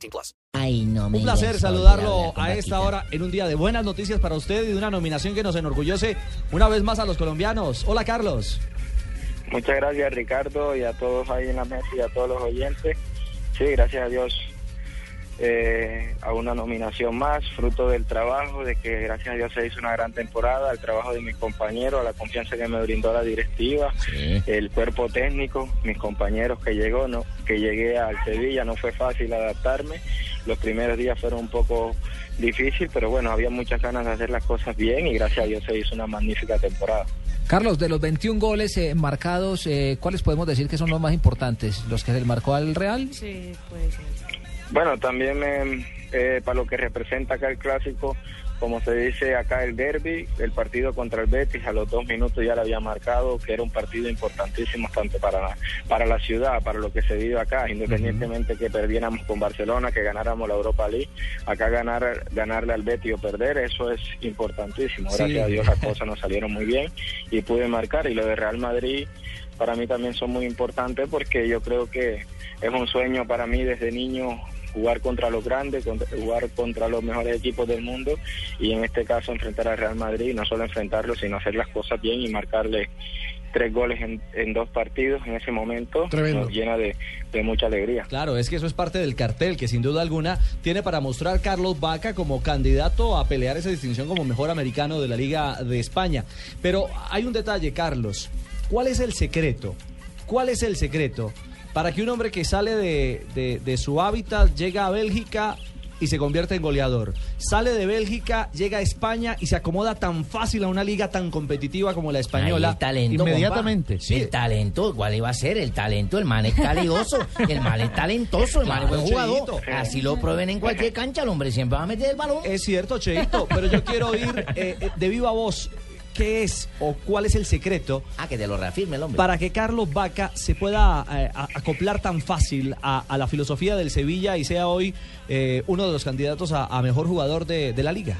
18 plus. Ay, no me Un placer saludarlo a esta hora en un día de buenas noticias para usted y de una nominación que nos enorgullece una vez más a los colombianos. Hola, Carlos. Muchas gracias Ricardo y a todos ahí en la mesa y a todos los oyentes. Sí, gracias a Dios eh, a una nominación más, fruto del trabajo, de que gracias a Dios se hizo una gran temporada, al trabajo de mis compañeros, a la confianza que me brindó la directiva, el cuerpo técnico, mis compañeros que llegó, no, que llegué al Sevilla, no fue fácil adaptarme. Los primeros días fueron un poco difícil, pero bueno, había muchas ganas de hacer las cosas bien y gracias a Dios se hizo una magnífica temporada. Carlos, de los 21 goles eh, marcados, eh, ¿cuáles podemos decir que son los más importantes? ¿Los que se marcó al Real? Sí, puede ser. Bueno, también me- eh, para lo que representa acá el clásico, como se dice acá el derby, el partido contra el Betis a los dos minutos ya lo había marcado, que era un partido importantísimo tanto para la, para la ciudad, para lo que se vive acá, independientemente que perdiéramos con Barcelona, que ganáramos la Europa League, acá ganar ganarle al Betis o perder, eso es importantísimo. Sí. Gracias a Dios las cosas nos salieron muy bien y pude marcar. Y lo de Real Madrid para mí también son muy importantes porque yo creo que es un sueño para mí desde niño jugar contra los grandes, contra- jugar contra los mejores equipos del mundo y en este caso enfrentar al Real Madrid, y no solo enfrentarlo, sino hacer las cosas bien y marcarle tres goles en, en dos partidos en ese momento nos llena de, de mucha alegría. Claro, es que eso es parte del cartel que sin duda alguna tiene para mostrar Carlos Vaca como candidato a pelear esa distinción como mejor americano de la Liga de España. Pero hay un detalle, Carlos. ¿Cuál es el secreto? ¿Cuál es el secreto para que un hombre que sale de, de- de su hábitat llega a Bélgica y se convierte en goleador? Sale de Bélgica, llega a España y se acomoda tan fácil a una liga tan competitiva como la española. Ahí el talento, inmediatamente. compa. El talento, ¿cuál iba a ser? El talento, el man es calidoso, el man es talentoso, el man es buen jugador. Cheito. Así lo prueben en cualquier cancha, el hombre siempre va a meter el balón. Es cierto, Cheito, pero yo quiero oír eh, eh, de viva voz qué es o cuál es el secreto Ah, que te lo reafirme el hombre. para que Carlos Vaca se pueda eh, a- acoplar tan fácil a, a la filosofía del Sevilla y sea hoy eh, uno de los candidatos a, a mejor jugador de, de la liga.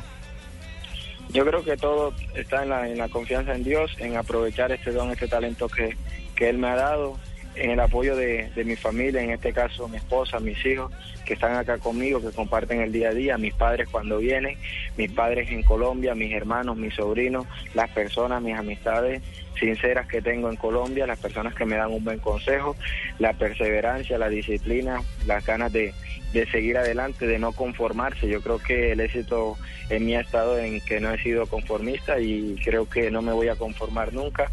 Yo creo que todo está en la, en la confianza en Dios, en aprovechar este don, este talento que, que Él me ha dado, en el apoyo de, de mi familia, en este caso mi esposa, mis hijos, que están acá conmigo, que comparten el día a día, mis padres cuando vienen, mis padres en Colombia, mis hermanos, mis sobrinos, las personas, mis amistades sinceras que tengo en Colombia, las personas que me dan un buen consejo, la perseverancia, la disciplina, las ganas de, de seguir adelante, de no conformarse. Yo creo que el éxito en mí ha estado en que no he sido conformista y creo que no me voy a conformar nunca,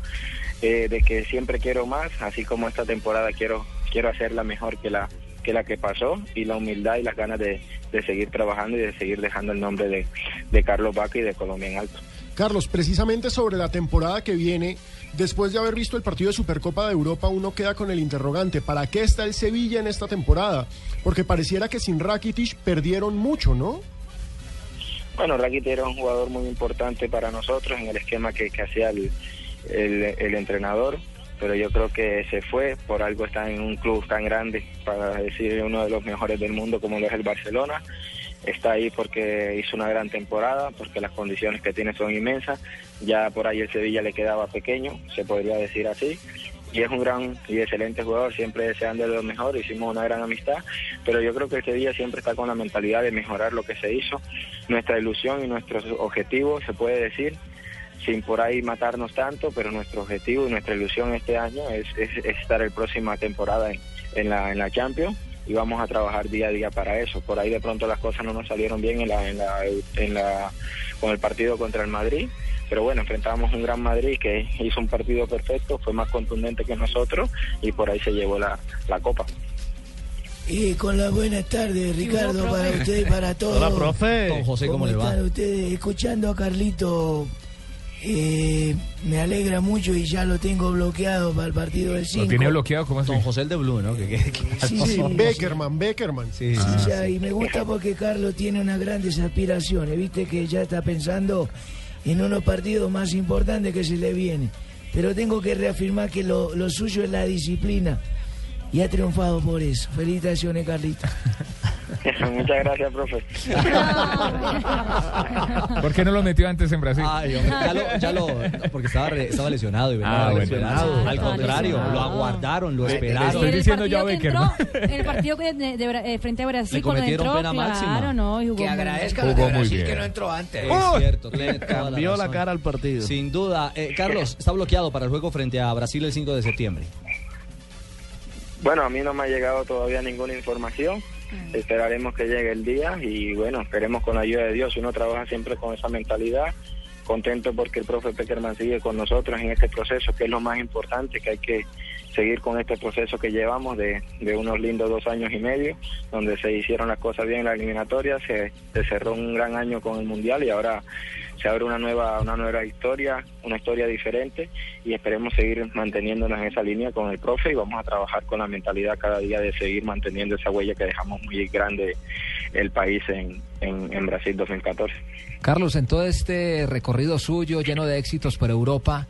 eh, de que siempre quiero más, así como esta temporada quiero, quiero hacerla mejor que la que la que pasó y la humildad y las ganas de, de seguir trabajando y de seguir dejando el nombre de, de Carlos Vaca y de Colombia en alto. Carlos, precisamente sobre la temporada que viene, después de haber visto el partido de Supercopa de Europa, uno queda con el interrogante, ¿para qué está el Sevilla en esta temporada? Porque pareciera que sin Rakitic perdieron mucho, ¿no? Bueno, Rakitic era un jugador muy importante para nosotros en el esquema que, que hacía el, el, entrenador, pero yo creo que se fue, por algo está en un club tan grande, para decir uno de los mejores del mundo como lo es el Barcelona. Está ahí porque hizo una gran temporada, porque las condiciones que tiene son inmensas. Ya por ahí el Sevilla le quedaba pequeño, se podría decir así. Y es un gran y excelente jugador, siempre deseando lo mejor, hicimos una gran amistad, pero yo creo que el Sevilla siempre está con la mentalidad de mejorar lo que se hizo. Nuestra ilusión y nuestros objetivos, se puede decir, sin por ahí matarnos tanto, pero nuestro objetivo y nuestra ilusión este año es, es- es estar el próxima temporada en, en la, en la Champions y vamos a trabajar día a día para eso. Por ahí de pronto las cosas no nos salieron bien en la, en la, en la, con el partido contra el Madrid, pero bueno, enfrentábamos un gran Madrid que hizo un partido perfecto, fue más contundente que nosotros y por ahí se llevó la, la copa. Y con las buenas tardes, Ricardo, profe? para usted y para todos. Don José, ¿cómo, le va? están ustedes? Escuchando a Carlito Eh, me alegra mucho y ya lo tengo bloqueado para el partido del 5. ¿Lo tiene bloqueado? ¿Cómo así? Don José el de Blue, ¿no? Sí, sí. Beckerman, Beckerman. Sí, Sí, sí. y me gusta porque Carlos tiene unas grandes aspiraciones, viste que ya está pensando en unos partidos más importantes que se le vienen. Pero tengo que reafirmar que lo, lo suyo es la disciplina y ha triunfado por eso. Felicitaciones, Carlito. Muchas gracias, profe. ¿Por qué no lo metió antes en Brasil? Ay, hombre, ya lo, ya lo- no, porque estaba, re- estaba lesionado y venía Ah, a bueno. Ah, Al contrario, lesionado. lo aguardaron, lo Le- le esperaron. estoy el diciendo partido yo a que Becker, entró, el partido de, de Bra- eh, frente a Brasil Le cuando cometieron entró, pena máxima. claro, no, y jugó Que agradezca de muy Brasil bien. que no entró antes. Es cierto, toda Cambió la razón. cara al partido. Sin duda. Eh, Carlos, está bloqueado para el juego frente a Brasil el 5 de septiembre. Bueno, a mí no me ha llegado todavía ninguna información. Esperaremos que llegue el día y bueno, esperemos con la ayuda de Dios. Uno trabaja siempre con esa mentalidad. Contento porque el profe Peckerman sigue con nosotros en este proceso, que es lo más importante, que hay que seguir con este proceso que llevamos de, de unos lindos dos años y medio, donde se hicieron las cosas bien en la eliminatoria, se, cerró un gran año con el Mundial y ahora se abre una nueva, una nueva historia, una historia diferente y esperemos seguir manteniéndonos en esa línea con el profe y vamos a trabajar con la mentalidad cada día de seguir manteniendo esa huella que dejamos muy grande el país en, en, en Brasil 2014. Carlos, en todo este recorrido suyo lleno de éxitos por Europa,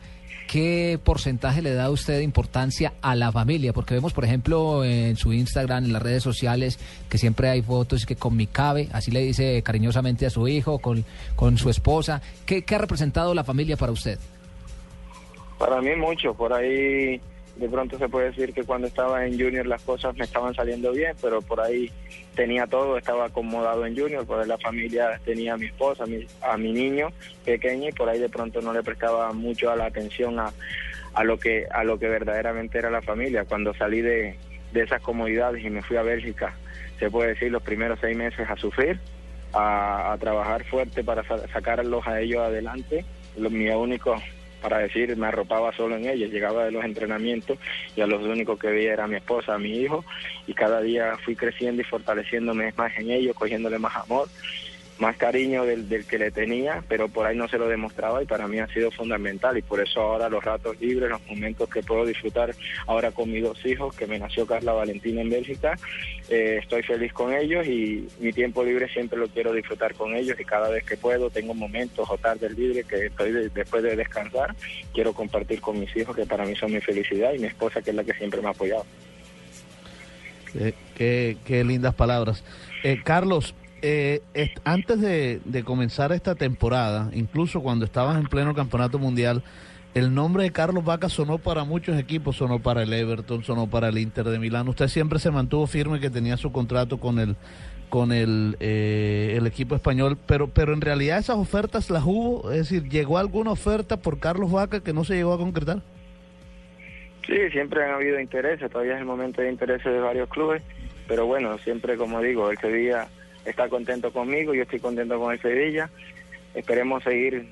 ¿qué porcentaje le da usted importancia a la familia? Porque vemos, por ejemplo, en su Instagram, en las redes sociales, que siempre hay fotos que con mi cabe, así le dice cariñosamente a su hijo, con, con su esposa. ¿Qué, ¿Qué ha representado la familia para usted? Para mí mucho, por ahí de pronto se puede decir que cuando estaba en Junior las cosas me estaban saliendo bien, pero por ahí tenía todo, estaba acomodado en Junior, por ahí la familia tenía a mi esposa, a mi, a mi niño pequeño y por ahí de pronto no le prestaba mucho a la atención a, a lo que a lo que verdaderamente era la familia. Cuando salí de, de esas comodidades y me fui a Bélgica, se puede decir los primeros seis meses a sufrir, a, a trabajar fuerte para sa- sacarlos a ellos adelante. Lo, mi único para decir, me arropaba solo en ellos, llegaba de los entrenamientos y a los únicos que veía era mi esposa, a mi hijo, y cada día fui creciendo y fortaleciéndome más en ellos, cogiéndole más amor, más cariño del, del que le tenía, pero por ahí no se lo demostraba y para mí ha sido fundamental y por eso ahora los ratos libres, los momentos que puedo disfrutar ahora con mis dos hijos, que me nació Carla Valentina en Bélgica, eh, estoy feliz con ellos y mi tiempo libre siempre lo quiero disfrutar con ellos y cada vez que puedo tengo momentos o tardes libres que estoy de- después de descansar, quiero compartir con mis hijos que para mí son mi felicidad y mi esposa que es la que siempre me ha apoyado. Qué, qué lindas palabras. Eh, Carlos, eh, antes de, de comenzar esta temporada, incluso cuando estabas en pleno campeonato mundial, el nombre de Carlos Vaca sonó para muchos equipos, sonó para el Everton, sonó para el Inter de Milán. Usted siempre se mantuvo firme que tenía su contrato con el con el, eh, el equipo español, pero pero en realidad esas ofertas las hubo, es decir, llegó alguna oferta por Carlos Vaca que no se llegó a concretar. Sí, siempre han habido intereses, todavía es el momento de intereses de varios clubes, pero bueno, siempre como digo, el Sevilla está contento conmigo, yo estoy contento con el Sevilla, esperemos seguir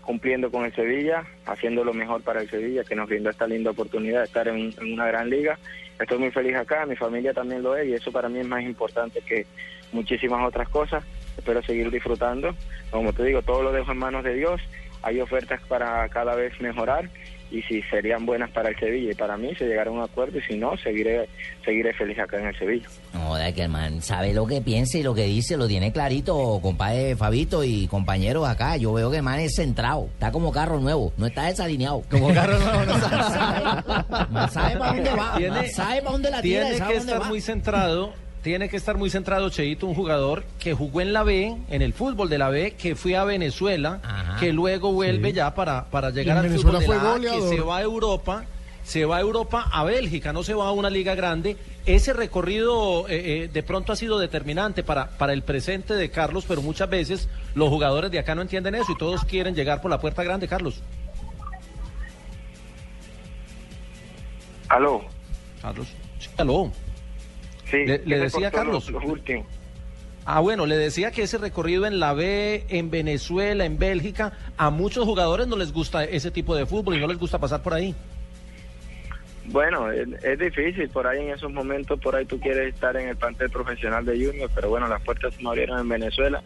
cumpliendo con el Sevilla, haciendo lo mejor para el Sevilla, que nos brindó esta linda oportunidad de estar en, en una gran liga. Estoy muy feliz acá, mi familia también lo es y eso para mí es más importante que muchísimas otras cosas. Espero seguir disfrutando. Como te digo, todo lo dejo en manos de Dios. Hay ofertas para cada vez mejorar y si serían buenas para el Sevilla y para mí se llegará a un acuerdo y si no, seguiré seguiré feliz acá en el Sevilla. No, de que el man sabe lo que piensa y lo que dice, lo tiene clarito, compadre Fabito y compañeros acá. Yo veo que el man es centrado, está como carro nuevo, no está desalineado. Como carro nuevo, no sabe para dónde va, Tiene- sabe para dónde la tira, Tiene que estar va. muy centrado. Tiene que estar muy centrado, Cheito, un jugador que jugó en la B, en el fútbol de la B, que fue a Venezuela, que luego vuelve ya para, para llegar al Venezuela fútbol de fue la A, que se va a Europa, se va a Europa, a Bélgica, no se va a una liga grande. Ese recorrido eh, eh, de pronto ha sido determinante para, para el presente de Carlos, pero muchas veces los jugadores de acá no entienden eso y todos quieren llegar por la puerta grande, Carlos. Aló. Carlos. Sí, aló. Sí, Le- ¿qué le se decía Carlos. Los. Ah, bueno, le decía que ese recorrido en la B, en Venezuela, en Bélgica, a muchos jugadores no les gusta ese tipo de fútbol y no les gusta pasar por ahí. Bueno, es, es difícil, por ahí en esos momentos, por ahí tú quieres estar en el plantel profesional de Junior, pero bueno, las puertas se me abrieron en Venezuela,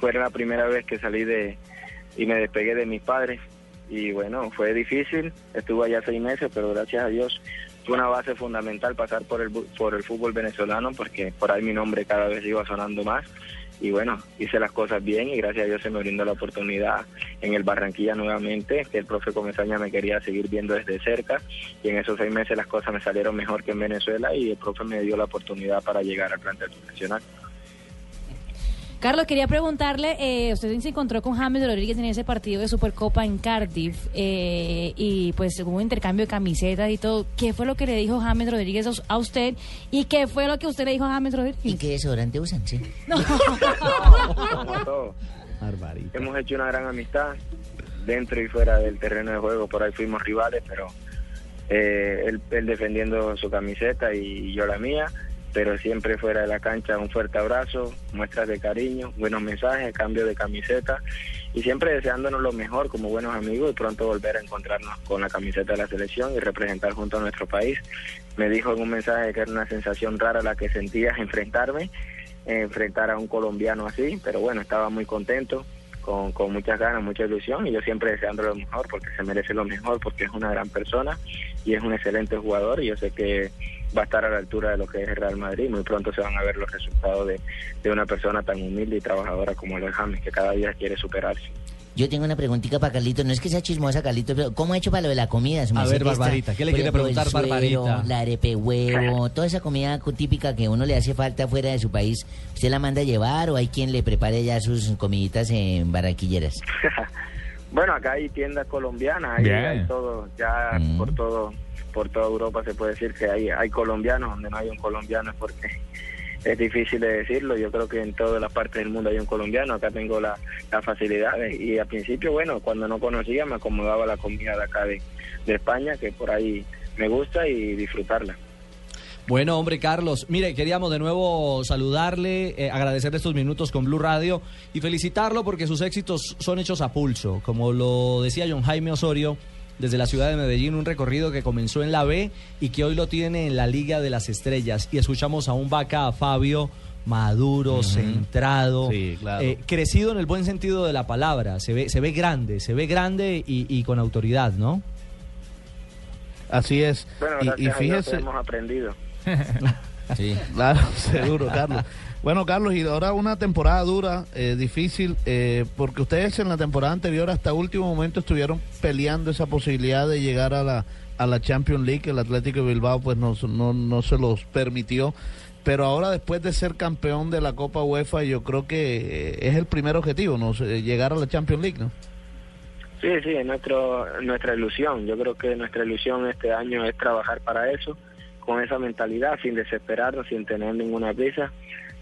fue la primera vez que salí de y me despegué de mis padres y bueno, fue difícil, estuve allá seis meses, pero gracias a Dios una base fundamental pasar por el, por el fútbol venezolano porque por ahí mi nombre cada vez iba sonando más y bueno, hice las cosas bien y gracias a Dios se me brindó la oportunidad en el Barranquilla nuevamente, el profe Comesaña me quería seguir viendo desde cerca y en esos seis meses las cosas me salieron mejor que en Venezuela y el profe me dio la oportunidad para llegar al plantel profesional. Carlos, quería preguntarle, eh, usted se encontró con James Rodríguez en ese partido de Supercopa en Cardiff eh, y pues hubo un intercambio de camisetas y todo. ¿Qué fue lo que le dijo James Rodríguez a us- a usted y qué fue lo que usted le dijo a James Rodríguez? ¿Y qué desodorante usan? Sí. Como todo. Hemos hecho una gran amistad dentro y fuera del terreno de juego. Por ahí fuimos rivales, pero eh, él, él defendiendo su camiseta y yo la mía. Pero siempre fuera de la cancha un fuerte abrazo, muestras de cariño, buenos mensajes, cambio de camiseta y siempre deseándonos lo mejor como buenos amigos y pronto volver a encontrarnos con la camiseta de la selección y representar junto a nuestro país. Me dijo en un mensaje que era una sensación rara la que sentía enfrentarme, enfrentar a un colombiano así, pero bueno, estaba muy contento, con, con muchas ganas, mucha ilusión y yo siempre deseando lo mejor porque se merece lo mejor, porque es una gran persona y es un excelente jugador y yo sé que va a estar a la altura de lo que es el Real Madrid. Muy pronto se van a ver los resultados de, de una persona tan humilde y trabajadora como lo es James, que cada día quiere superarse. Yo tengo una preguntita para Carlito. No es que sea chismosa, Carlito, pero ¿cómo ha hecho para lo de la comida? Se me A ver, Barbarita, ¿qué le quiere ejemplo, preguntar, suero, Barbarita? La arepe huevo, toda esa comida típica que uno le hace falta fuera de su país. ¿Usted la manda a llevar o hay quien le prepare ya sus comiditas en barranquilleras? Bueno, acá hay tiendas colombianas, hay, hay todo, ya por todo por toda Europa se puede decir que hay, hay colombianos, donde no hay un colombiano es porque es difícil de decirlo, yo creo que en todas las partes del mundo hay un colombiano, acá tengo la, las facilidades y al principio, bueno, cuando no conocía me acomodaba la comida de acá de, de España, que por ahí me gusta y disfrutarla. Bueno, hombre, Carlos, mire, queríamos de nuevo saludarle, eh, agradecerle estos minutos con Blue Radio y felicitarlo porque sus éxitos son hechos a pulso. Como lo decía John Jaime Osorio, desde la ciudad de Medellín, un recorrido que comenzó en la B y que hoy lo tiene en la Liga de las Estrellas. Y escuchamos a un vaca, a Fabio, maduro, centrado, Sí, claro. eh, crecido en el buen sentido de la palabra. Se ve, se ve grande, se ve grande y, y con autoridad, ¿no? Así es. Bueno, y, y fíjese, hemos aprendido. Sí, claro, seguro, Carlos. Bueno, Carlos, y ahora una temporada dura, eh, difícil, eh, porque ustedes en la temporada anterior hasta último momento estuvieron peleando esa posibilidad de llegar a la, a la Champions League. El Atlético de Bilbao pues no, no, no se los permitió. Pero ahora después de ser campeón de la Copa UEFA, yo creo que eh, es el primer objetivo, ¿no? Llegar a la Champions League, ¿no? Sí, sí, es nuestro, nuestra ilusión. Yo creo que nuestra ilusión este año es trabajar para eso, con esa mentalidad, sin desesperarnos, sin tener ninguna prisa.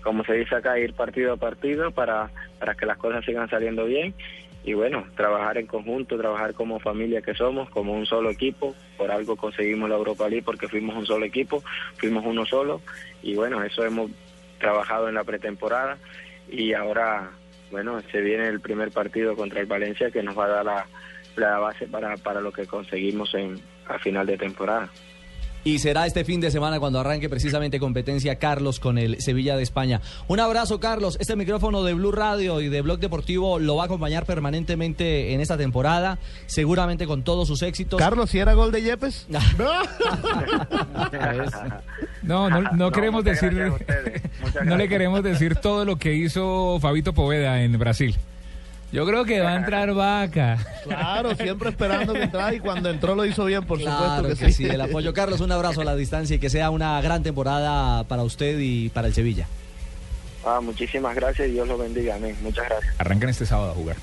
Como se dice acá, ir partido a partido para, para que las cosas sigan saliendo bien. Y bueno, trabajar en conjunto, trabajar como familia que somos, como un solo equipo. Por algo conseguimos la Europa League porque fuimos un solo equipo, fuimos uno solo. Y bueno, eso hemos trabajado en la pretemporada. Y ahora bueno, se viene el primer partido contra el Valencia que nos va a dar la, la base para, para lo que conseguimos en, a final de temporada. Y será este fin de semana cuando arranque precisamente competencia Carlos con el Sevilla de España. Un abrazo, Carlos. Este micrófono de Blue Radio y de Blog Deportivo lo va a acompañar permanentemente en esta temporada, seguramente con todos sus éxitos. Carlos, ¿si era gol de Yepes? No, no, no queremos muchas decir, no le queremos decir todo lo que hizo Fabito Poveda en Brasil. Yo creo que va a entrar vaca. Claro, siempre esperando que entrara y cuando entró lo hizo bien, por Claro supuesto que, que, sí. el apoyo. Carlos, un abrazo a la distancia y que sea una gran temporada para usted y para el Sevilla. Ah, muchísimas gracias y Dios los bendiga. Amén. Muchas gracias. Arrancan este sábado a jugar.